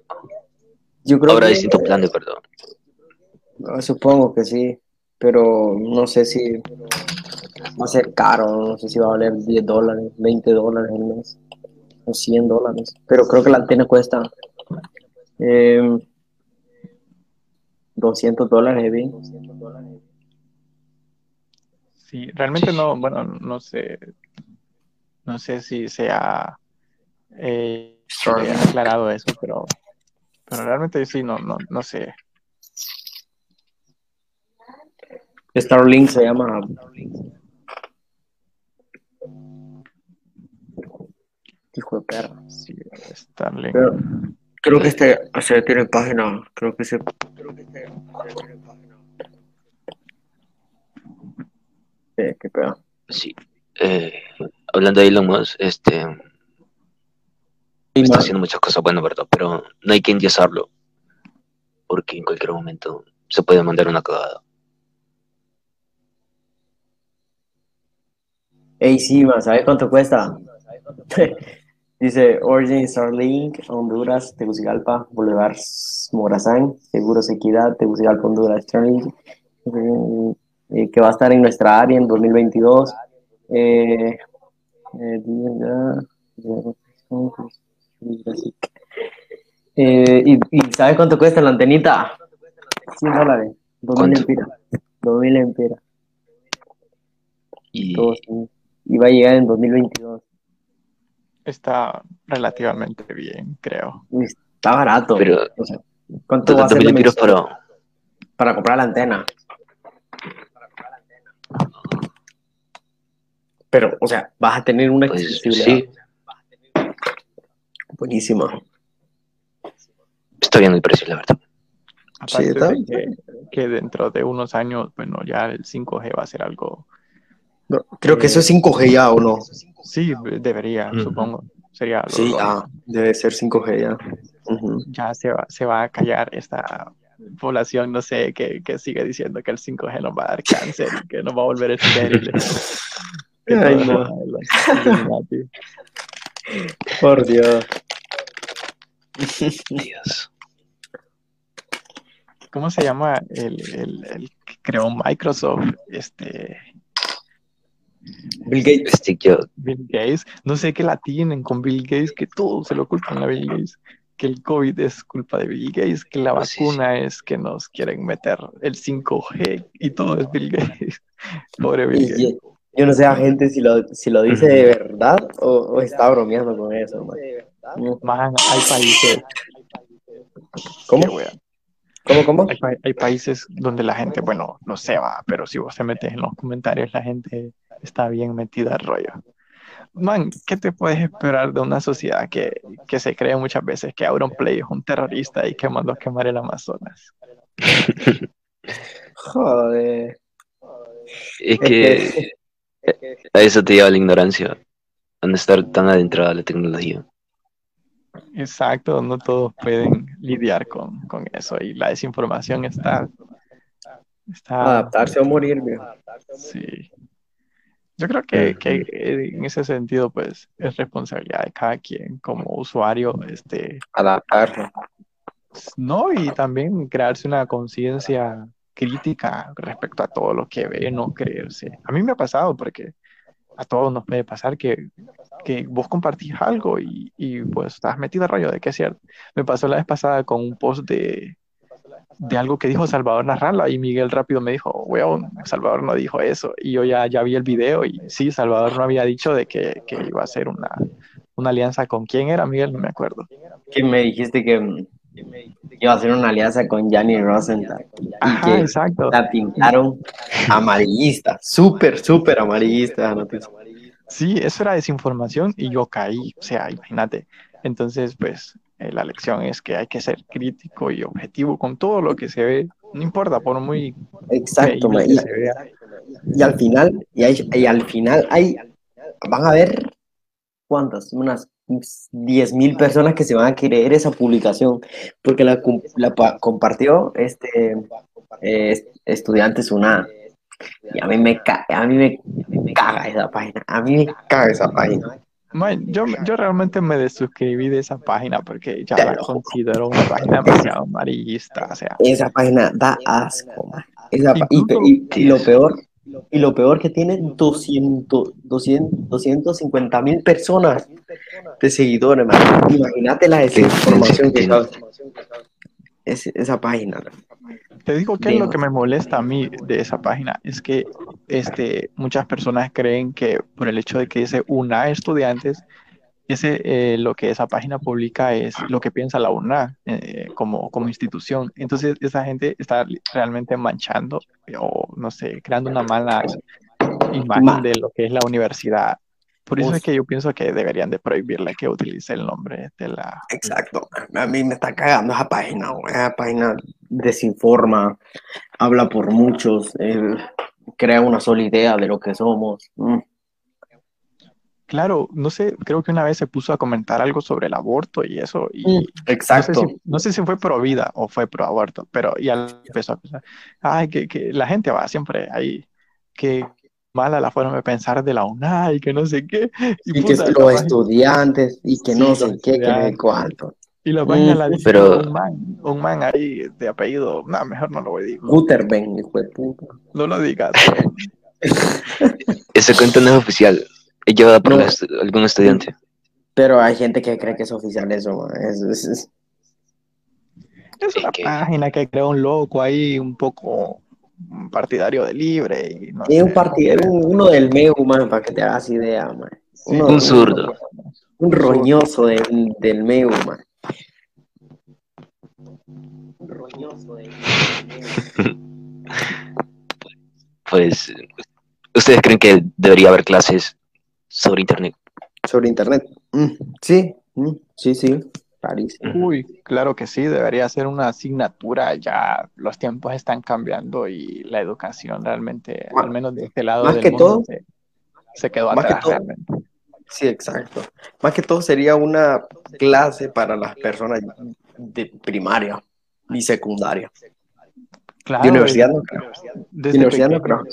yo creo habrá que- distintos planes, perdón. Ah, Supongo que sí, pero no sé si va a ser caro, no sé si va a valer 10 dólares, 20 dólares al mes, o 100 dólares, pero creo que la antena cuesta eh, 200 dólares, vi. Sí, realmente no, bueno, no sé, no sé si se ha eh, eh, aclarado eso, pero, pero realmente sí, no, no, no sé. Starlink se llama. Hijo de perra. Sí, Starlink. Pero creo que este o sea, tiene página, creo que se Eh, qué pedo. Sí. Eh, hablando de Elon Musk, este, está haciendo muchas cosas buenas, ¿verdad? Pero no hay que endiosarlo, porque en cualquier momento se puede mandar una cagada. Ey, sí, man, ¿sabes cuánto cuesta? Dice Origin Starlink, Honduras, Tegucigalpa, Boulevard Morazán, Seguros Equidad, Tegucigalpa, Honduras, Starlink, eh, que va a estar en nuestra área en 2022. Eh, eh, eh, y, ¿Y sabes cuánto cuesta la antenita? 100 dólares, 2000 ¿Cuánto? empiras. 2000 empiras. Y todo sí. Y va a llegar en 2022. Está relativamente bien, creo. Está barato. Pero O sea, ¿Cuánto va a ser la para... para comprar la antena? Pero, o sea, vas a tener una Pues accesibilidad sí, buenísima. está bien el precio, la verdad. Aparte está de bien. que, que dentro de unos años, bueno, ya el 5G va a ser algo. No, creo que eso es 5G ya, ¿o no? Sí, debería, supongo. Sería lo Sí, ya, debe ser 5G ya. Ya se va, se va a callar esta población, no sé, que, que sigue diciendo que el 5G nos va a dar cáncer y que nos va a volver estériles. Ay, no. Por Dios. Dios. ¿Cómo se llama el, el, el que creó Microsoft? Este, Bill Gates. Jobs. Bill Gates. No sé qué la tienen con Bill Gates, que todo se lo culpan a Bill Gates. Que el COVID es culpa de Bill Gates, que la Pues sí, vacuna es que nos quieren meter el 5G y todo es Bill Gates. Pobre Bill Y Gates. yo, yo no sé a gente si lo, si lo dice de verdad o, o está bromeando con eso. man. Man, hay países. ¿Cómo? ¿Cómo, cómo? Hay, hay países donde la gente, bueno, no se va, pero si vos te metes en los comentarios, la gente está bien metida al rollo. Man, ¿qué te puedes esperar de una sociedad que, que se cree muchas veces que Auronplay es un terrorista y que mandó a quemar el Amazonas? Joder. Es que a eso te lleva la ignorancia, a no estar tan adentrada a la tecnología. Exacto, no todos pueden lidiar con, con eso y la desinformación está, está, Adaptarse o morir, viejo. sí. Yo creo que, que en ese sentido, pues, es responsabilidad de cada quien como usuario, este, Adaptarse. no, y también crearse una conciencia crítica respecto a todo lo que ve, no creerse. A mí me ha pasado porque a todos nos puede pasar que, que vos compartís algo y, y, pues estás metido a rollo de que es cierto. Me pasó la vez pasada con un post de, de algo que dijo Salvador Narrala y Miguel rápido me dijo, weón, Salvador no dijo eso. Y yo ya, ya vi el video y sí, Salvador no había dicho de que, que iba a hacer una, una alianza con quién era, Miguel, no me acuerdo. Que me dijiste que iba a hacer una alianza con Gianni Rosenthal. Y Ajá, que exacto. la pintaron amarillista. Súper, súper amarillista. noticia. Sí, eso era desinformación y yo caí, o sea, imagínate. Entonces, pues, la lección es que hay que ser crítico y objetivo con todo lo que se ve, no importa, por muy Exacto, que Y, se vea. y al final, y, hay- y al final hay, van a haber, ¿cuántas? Unas 10.000 personas que se van a creer esa publicación, porque la, com- la pa- compartió este eh, estudiante Suna. Y a mí me a mí me caga esa página, a mí me caga esa página. Man, yo, yo realmente me desuscribí de esa página porque ya la considero una página demasiado amarillista, o sea, Esa página da asco. Esa y, y- y lo peor, y lo peor que tiene 200, 200, 250 mil personas de seguidores, man. Imagínate la desinformación que causa ese- esa página. Te digo que es lo que me molesta a mí de esa página, es que este, muchas personas creen que por el hecho de que dice UNA estudiantes, ese, eh, lo que esa página publica es lo que piensa la UNA eh, como, como institución. Entonces esa gente está realmente manchando eh, o no sé, creando una mala imagen Ma- de lo que es la universidad. Por eso es que yo pienso que deberían de prohibirle que utilice el nombre de la... Exacto. A mí me está cagando esa página. Esa página desinforma, habla por muchos, crea una sola idea de lo que somos. Mm. Claro, no sé, creo que una vez se puso a comentar algo sobre el aborto y eso, y Mm, no sé, Exacto. si, no sé si fue pro vida o fue pro aborto, pero ya empezó a pensar, ay, que, que la gente va siempre ahí, que mala la forma de pensar de la UNA y que no sé qué, y, Y que puta, los estudiantes y que Sí, no sé qué, que no sé cuánto. Y la página Mm, la dijo pero- un man, un man ahí de apellido, no, mejor no lo voy a decir, Guterben, hijo de puta. no lo digas, Esa cuenta no es oficial, es llevada por No. algún estudiante. Pero hay gente que cree que es oficial eso, man. Es- es- es- es una que- página que creó un loco ahí, un poco partidario de libre y no Es un un- uno del MEU, man, para que te hagas idea, man. Uno- Un zurdo. Un roñoso del, del MEU, man. De... Pues, ¿ustedes creen que debería haber clases sobre Internet? Sobre internet. Mm, sí, mm, sí, sí. Clarísimo. Uy, claro que sí, debería ser una asignatura, ya los tiempos están cambiando y la educación realmente, al menos de este lado más del que mundo, todo- se, se quedó más que atrás todo- realmente. Sí, exacto. Más que todo sería una clase para las personas de primaria y secundaria. Claro, De universidad no creo. desde De universidad no creo.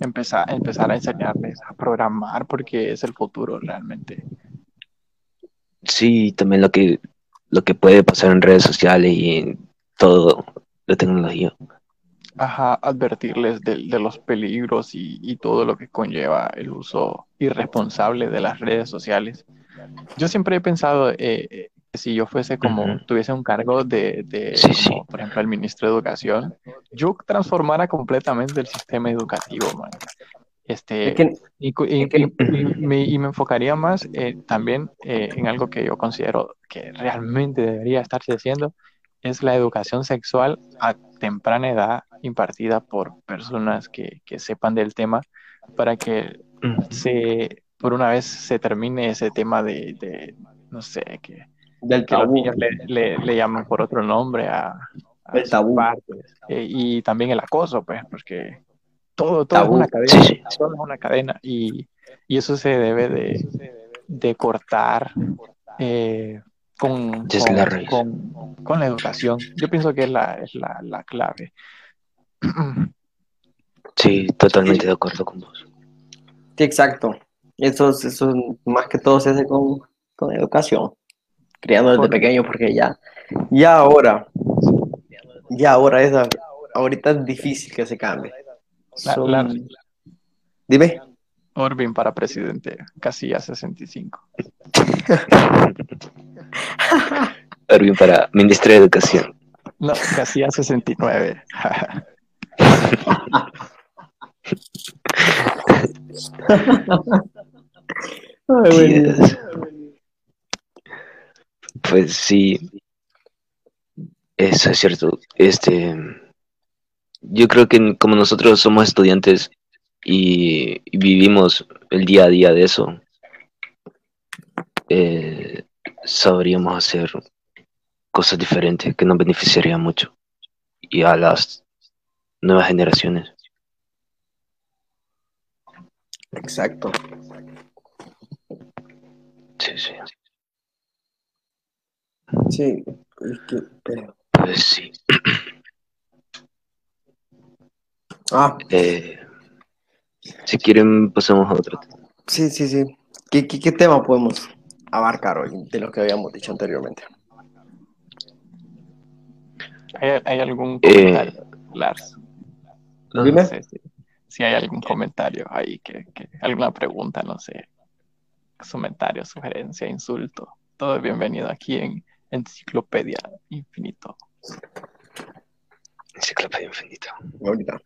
empezar, empezar a enseñarles a programar porque es el futuro realmente. Sí, también lo que, lo que puede pasar en redes sociales y en todo la tecnología. Ajá, advertirles de, de los peligros y, y todo lo que conlleva el uso irresponsable de las redes sociales. Yo siempre he pensado eh, si yo fuese como, tuviese un cargo de, de Sí, como, sí. por ejemplo, el ministro de Educación, yo transformara completamente el sistema educativo, man. Este, Es que y, y- es que- y- y me, y me enfocaría más eh, también eh, en algo que yo considero que realmente debería estarse haciendo, es la educación sexual a temprana edad impartida por personas que, que sepan del tema para que se, por una vez se termine ese tema de, de, no sé, que, del que los tabú. niños le, le, le llaman por otro nombre a, a El tabú. partes. Eh, y también el acoso, pues, porque todo, todo es Tabú. una cadena, Sí, sí. todo es una cadena y, y eso se debe de, de cortar eh, con, con, con- con la educación. Yo pienso que es la, es la, la clave. Sí, totalmente de acuerdo con vos. Sí, exacto. Eso, es- eso es más que todo se hace con, con educación, criando desde pequeño, porque ya, ya ahora, ya ahora es, ahorita es difícil que se cambie. La- Son- la- Dime. Orvin para presidente, casi a 65. Erwin para Ministro de Educación. No, casi a 69. Ay. Pues sí, eso es cierto. Este, yo creo que como nosotros somos estudiantes y, y vivimos el día a día de eso, eh, sabríamos hacer cosas diferentes que nos beneficiarían mucho y a las nuevas generaciones. Exacto. Sí, sí. Sí, es que, pero- Pues sí. Ah, Eh, si quieren, pasamos a otro tema. sí, sí, sí. ¿Qué, qué, qué tema podemos abarcar hoy de lo que habíamos dicho anteriormente? ¿Hay, hay algún Eh, comentario, Lars? Dime. No sé si, si hay algún comentario ahí, que, que- alguna pregunta, no sé. Comentario, sugerencia, insulto. Todo es bienvenido aquí en Enciclopedia Infinito. Enciclopedia infinita. Ahorita.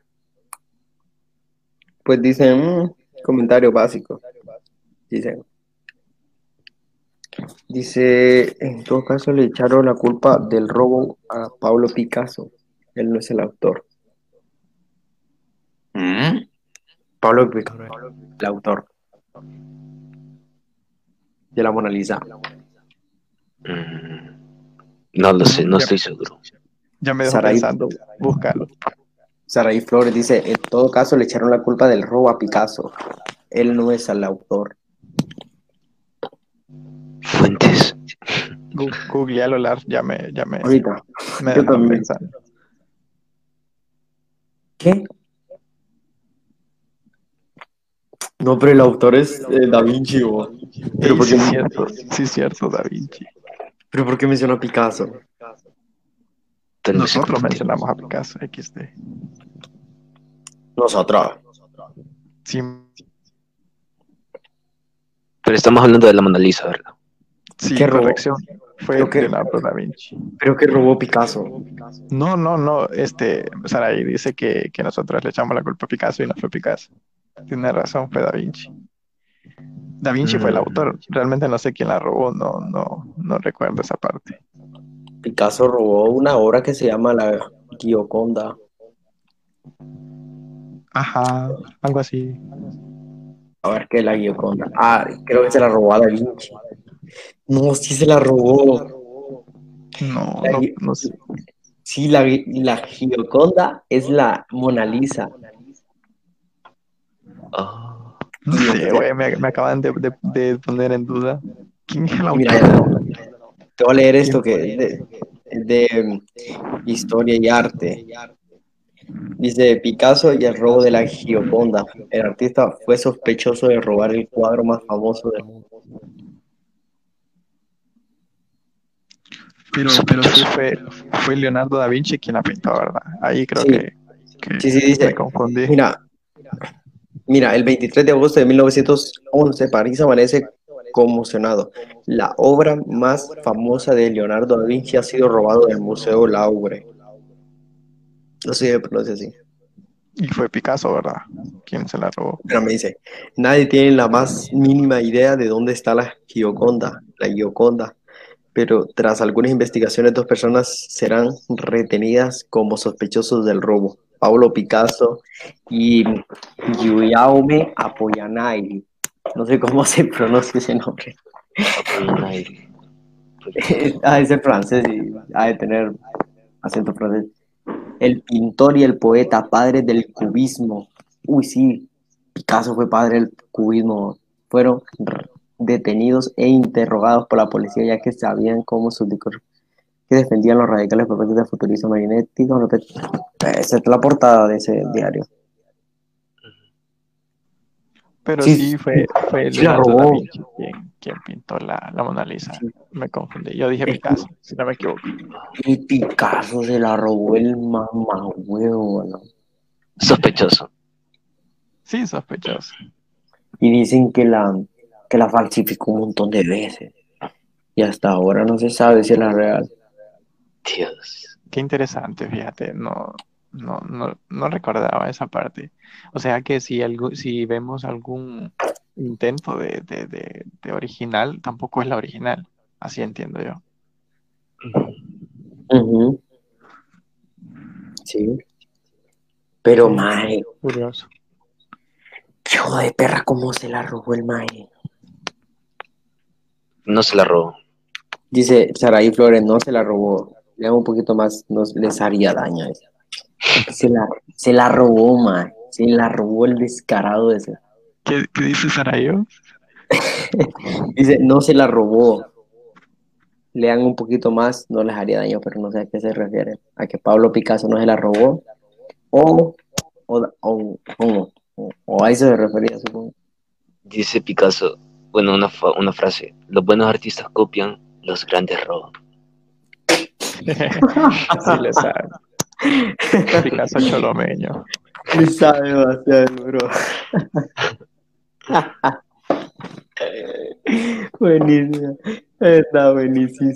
Pues dicen, mm, comentario básico. Dice, dice, en todo caso le echaron la culpa del robo a Pablo Picasso. Él no es el autor. ¿Mm? Pablo Picasso, el autor de la Mona Lisa. Mm, no lo sé, no Ya- estoy seguro. Ya me dejó pensando, búscalo. Saraí Flores dice, en todo caso le echaron la culpa del robo a Picasso. Él no es el autor. Fuentes. Googlealo, Lars, ya me, ya me, Ahorita. me yo también. pensando. ¿Qué? No, pero el autor es eh, Da Vinci, bo. Pero Ey, ¿por sí, es cierto, sí, es cierto, Da Vinci. Pero ¿por qué menciona a Picasso? Nosotros mencionamos a Picasso, XD. Nosotros. Sí, Pero estamos hablando de la Mona Lisa, ¿verdad? sí, ¿Qué robó? corrección. Fue Creo que- Leonardo da Vinci. Pero que robó Picasso. No, no, no. Este, Saraí dice que, que nosotros le echamos la culpa a Picasso y no fue Picasso. Tiene razón, fue Da Vinci. Da Vinci fue el Mm. autor. Realmente no sé quién la robó, no, no, no recuerdo esa parte. Picasso robó una obra que se llama La Gioconda. Ajá, algo así. A ver qué es la Gioconda. Ah, creo que se la robó a Da Vinci. No, sí se la robó. No, La no, no sé. Sí, la, la Gioconda es la Mona Lisa. Ah, No sé, güey, me, me acaban de, de- de poner en duda. ¿Quién es el autor? Mira, te voy a leer esto que es de, de mm, historia y arte. Dice Picasso y el robo de la Gioconda. El artista fue sospechoso de robar el cuadro más famoso del mundo. Pero, pero sí fue, fue Leonardo da Vinci quien la pintó, ¿verdad? Ahí creo Sí. que, que Sí, sí, dice. me confundí. Mira, mira, el 23 de agosto de 1911, París amanece conmocionado. La obra más famosa de Leonardo da Vinci ha sido robado del Museo Louvre. No sé si se pronuncia así. Y fue Picasso, ¿verdad? Quien se la robó. Pero me dice, nadie tiene la más mínima idea de dónde está la Gioconda, la Gioconda. Pero tras algunas investigaciones, dos personas serán retenidas como sospechosos del robo. Pablo Picasso y Guillaume Apollinaire. No sé cómo se pronuncia ese nombre. Apollinaire. ah, es el francés y ha de tener acento francés. El pintor y el poeta, padre del cubismo. Uy, sí, Picasso fue padre del cubismo. Fueron detenidos e interrogados por la policía ya que sabían cómo sus discursos que defendían los radicales propuestos del futurismo magnético. lo que- Esa es la portada de ese diario. Pero Sí, sí, fue, fue da. Vinci quien, quien pintó la, la Mona Lisa. Sí. Me confundí. Yo dije Es Picasso, si no me equivoco. Y Picasso se la robó el mamá huevo, ¿no? Sospechoso. Sí, sospechoso. Y dicen que la, que la falsificó un montón de veces. Y hasta ahora no se sabe si es la real. Dios. Qué interesante, fíjate. No, no, no, no recordaba esa parte. O sea que si, algo, si vemos algún intento de, de, de, de original, tampoco es la original. Así entiendo yo. Ujú. Sí. Pero, mae, Curioso. qué hijo de perra, cómo se la robó el mae. No se la robó. Dice Saraí Flores, no se la robó. Le un poquito más, no les haría daño. Se la, se la robó, mae. Se la robó el descarado ese. ¿Qué, qué dice Sarayo? Dice, no se la robó. Lean un poquito más, no les haría daño, pero no sé a qué se refiere. A que Pablo Picasso no se la robó. O, o, o, o, o- o a eso se refería, supongo. Dice Picasso, bueno, una, fa- una frase. Los buenos artistas copian, los grandes roban. Sí le sabe. Picasso cholomeño. Le sabe demasiado, bro. Buenísimo. Está buenísimo.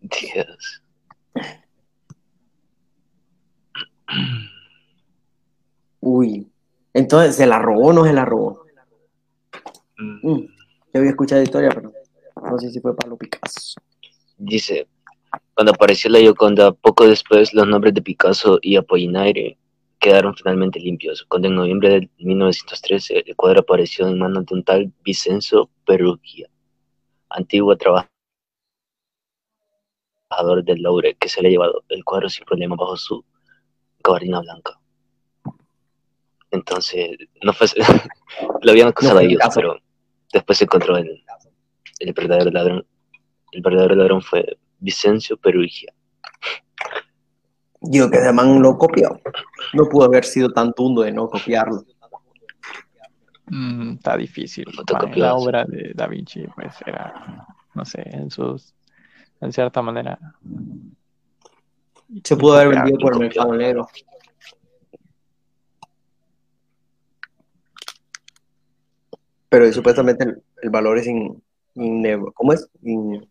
Dios. Uy. Entonces, ¿se la robó o no se la robó? Mm. Mm, Yo había escuchado la historia, pero no sé si fue Pablo Picasso. Dice, cuando apareció la Gioconda, poco después los nombres de Picasso y Apollinaire quedaron finalmente limpios. Cuando en noviembre de 1913 el cuadro apareció en manos de un tal Vicenzo Perugia, antiguo trabajador del Louvre, que se le ha llevado el cuadro sin problema bajo su gabardina blanca. Entonces, no fue, lo habían acusado No a fue ellos, pero después se encontró el, el verdadero ladrón. El verdadero ladrón fue Vicencio Perugia. Digo que man lo copió. No pudo haber sido tan tundo de no copiarlo. Mm, está difícil. La obra de Da Vinci, pues era, no sé, en sus, en cierta manera. Se pudo haber vendido por el mercado negro. Pero supuestamente el, el valor es in, in- ¿Cómo es? In-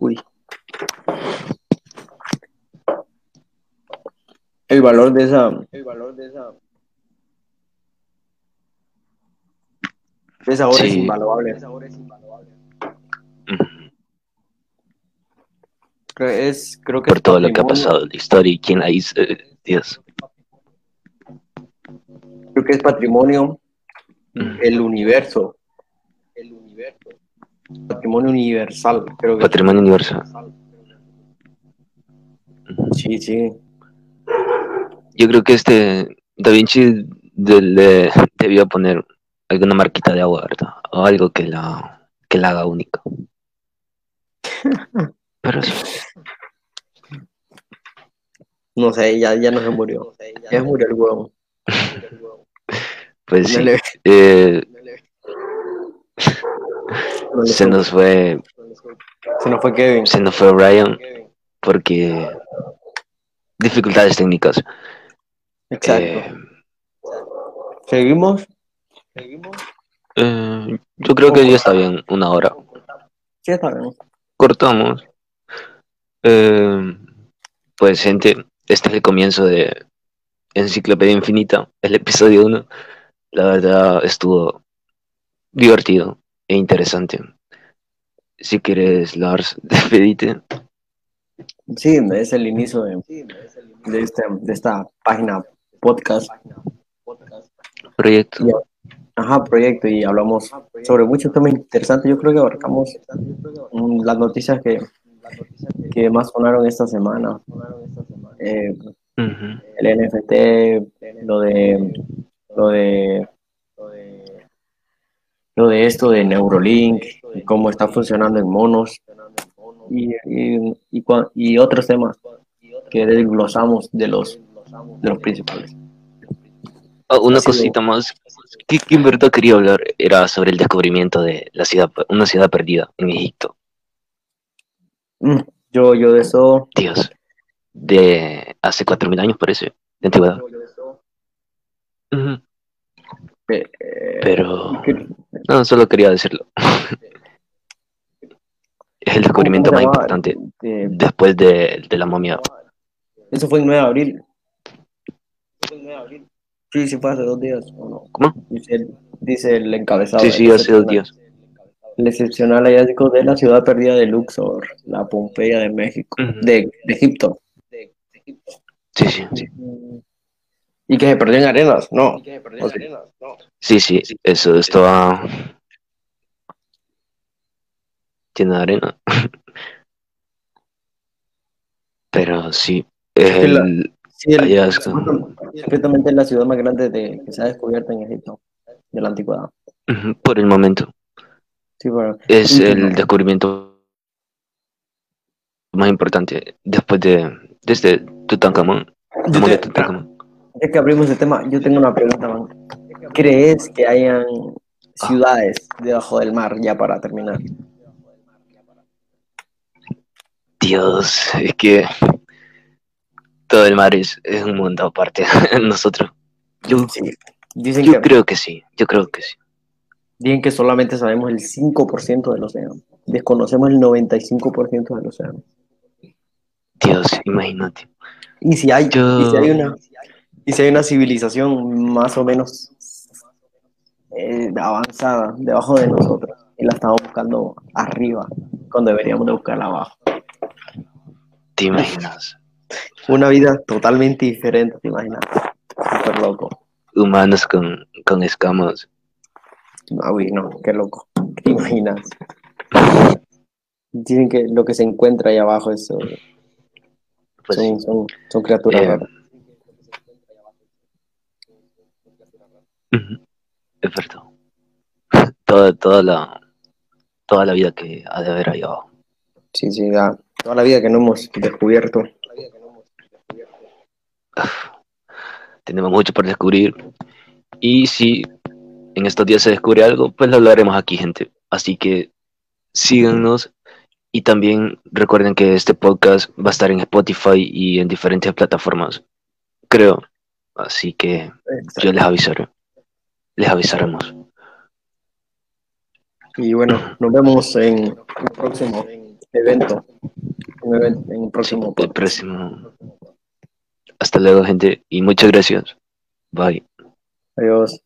uy. El valor de esa. El valor de esa. De esa obra es invaluable. Ujú. Creo, es, creo que por es todo lo que ha pasado, la historia y quién la hizo. eh, Dios. Creo que es patrimonio Mm. el universo. Patrimonio universal, creo que. Patrimonio universal. Sí, sí. Yo creo que este Da Vinci de- le debió poner alguna marquita de agua, ¿verdad? O algo que la, que la haga única. Pero sí. No sé, ya, ya no se murió. Ya se murió el huevo. Pues sí. Le- Eh, se nos fue, se nos fue Kevin. se nos fue Ryan porque dificultades técnicas. Exacto. Eh, ¿Seguimos? eh, yo creo que ya está bien, una hora. Sí, está bien. Cortamos. Eh, pues gente, este es el comienzo de Enciclopedia Infinita, el episodio 1. La verdad estuvo divertido e interesante. Si quieres, Lars, despedite. Sí, es el inicio de, de, este, de esta página podcast. Proyecto. Ajá, proyecto y hablamos sobre muchos temas interesantes. Yo creo que abarcamos mm, las noticias que, que más sonaron esta semana. Eh, Ujú. el NFT, lo de lo de lo de esto de Neurolink, y cómo está funcionando en monos y, y, y, cua- y otros temas que desglosamos de los de los principales. Ah, una cosita más que, que en verdad quería hablar era sobre el descubrimiento de la ciudad, una ciudad perdida en Egipto. Mm, Yo, yo de eso, Dios, de hace 4.000 años parece, de antigüedad. Ujú. eh, eh, Pero que- no, solo quería decirlo. Es el descubrimiento ¿cómo más importante después de, de la momia. eso fue el 9 de abril. Sí, sí fue hace dos días. ¿o no? ¿Cómo? Dice, el- dice el encabezado. Sí, sí, hace dos días. El excepcional hallazgo de la ciudad perdida de Luxor, la Pompeya de México, de, de Egipto. Sí, sí. Y que se perdió en arenas, no. Ok. Sí, sí, eso estaba de arena. Pero sí, el Sí, el- Completamente la ciudad más grande de, que se ha descubierto en Egipto, de la antigüedad. Por el momento. Sí, pero Es Sí, el no. descubrimiento más importante después de desde Tutankamón. De Tutankamón. Ya que abrimos el tema, yo tengo una pregunta, man. ¿Crees que hayan ciudades debajo del mar ya para terminar? Dios, es que todo el mar es, es un mundo aparte de nosotros. Yo, Sí. Dicen yo que, creo que sí, yo creo que sí. dicen que solamente sabemos el 5% del océano. Desconocemos el 95% del océano. Dios, imagínate. Y si hay, Yo- y si hay una y si hay una civilización más o menos eh, avanzada debajo de nosotros y la estamos buscando arriba cuando deberíamos de buscarla abajo. ¿Te imaginas? Una vida totalmente diferente, te imaginas. Súper loco. Humanos con, con escamas. No, uy, no, qué loco. ¿Te imaginas? Dicen que lo que se encuentra ahí abajo es, eh, Pues son, son, son criaturas Eh, raras. Es verdad. Toda, toda la toda la vida que ha de haber ahí abajo. Sí, sí, ya. Toda la vida que no hemos descubierto. Tenemos mucho por descubrir. Y si en estos días se descubre algo, pues lo hablaremos aquí, gente. Así que síganos. Y también recuerden que este podcast va a estar en Spotify y en diferentes plataformas. Creo. Así que yo les avisaré. Les avisaremos. Y bueno, nos vemos en el próximo evento. En, el próximo El próximo. Hasta luego, gente. Y muchas gracias. Bye. Adiós.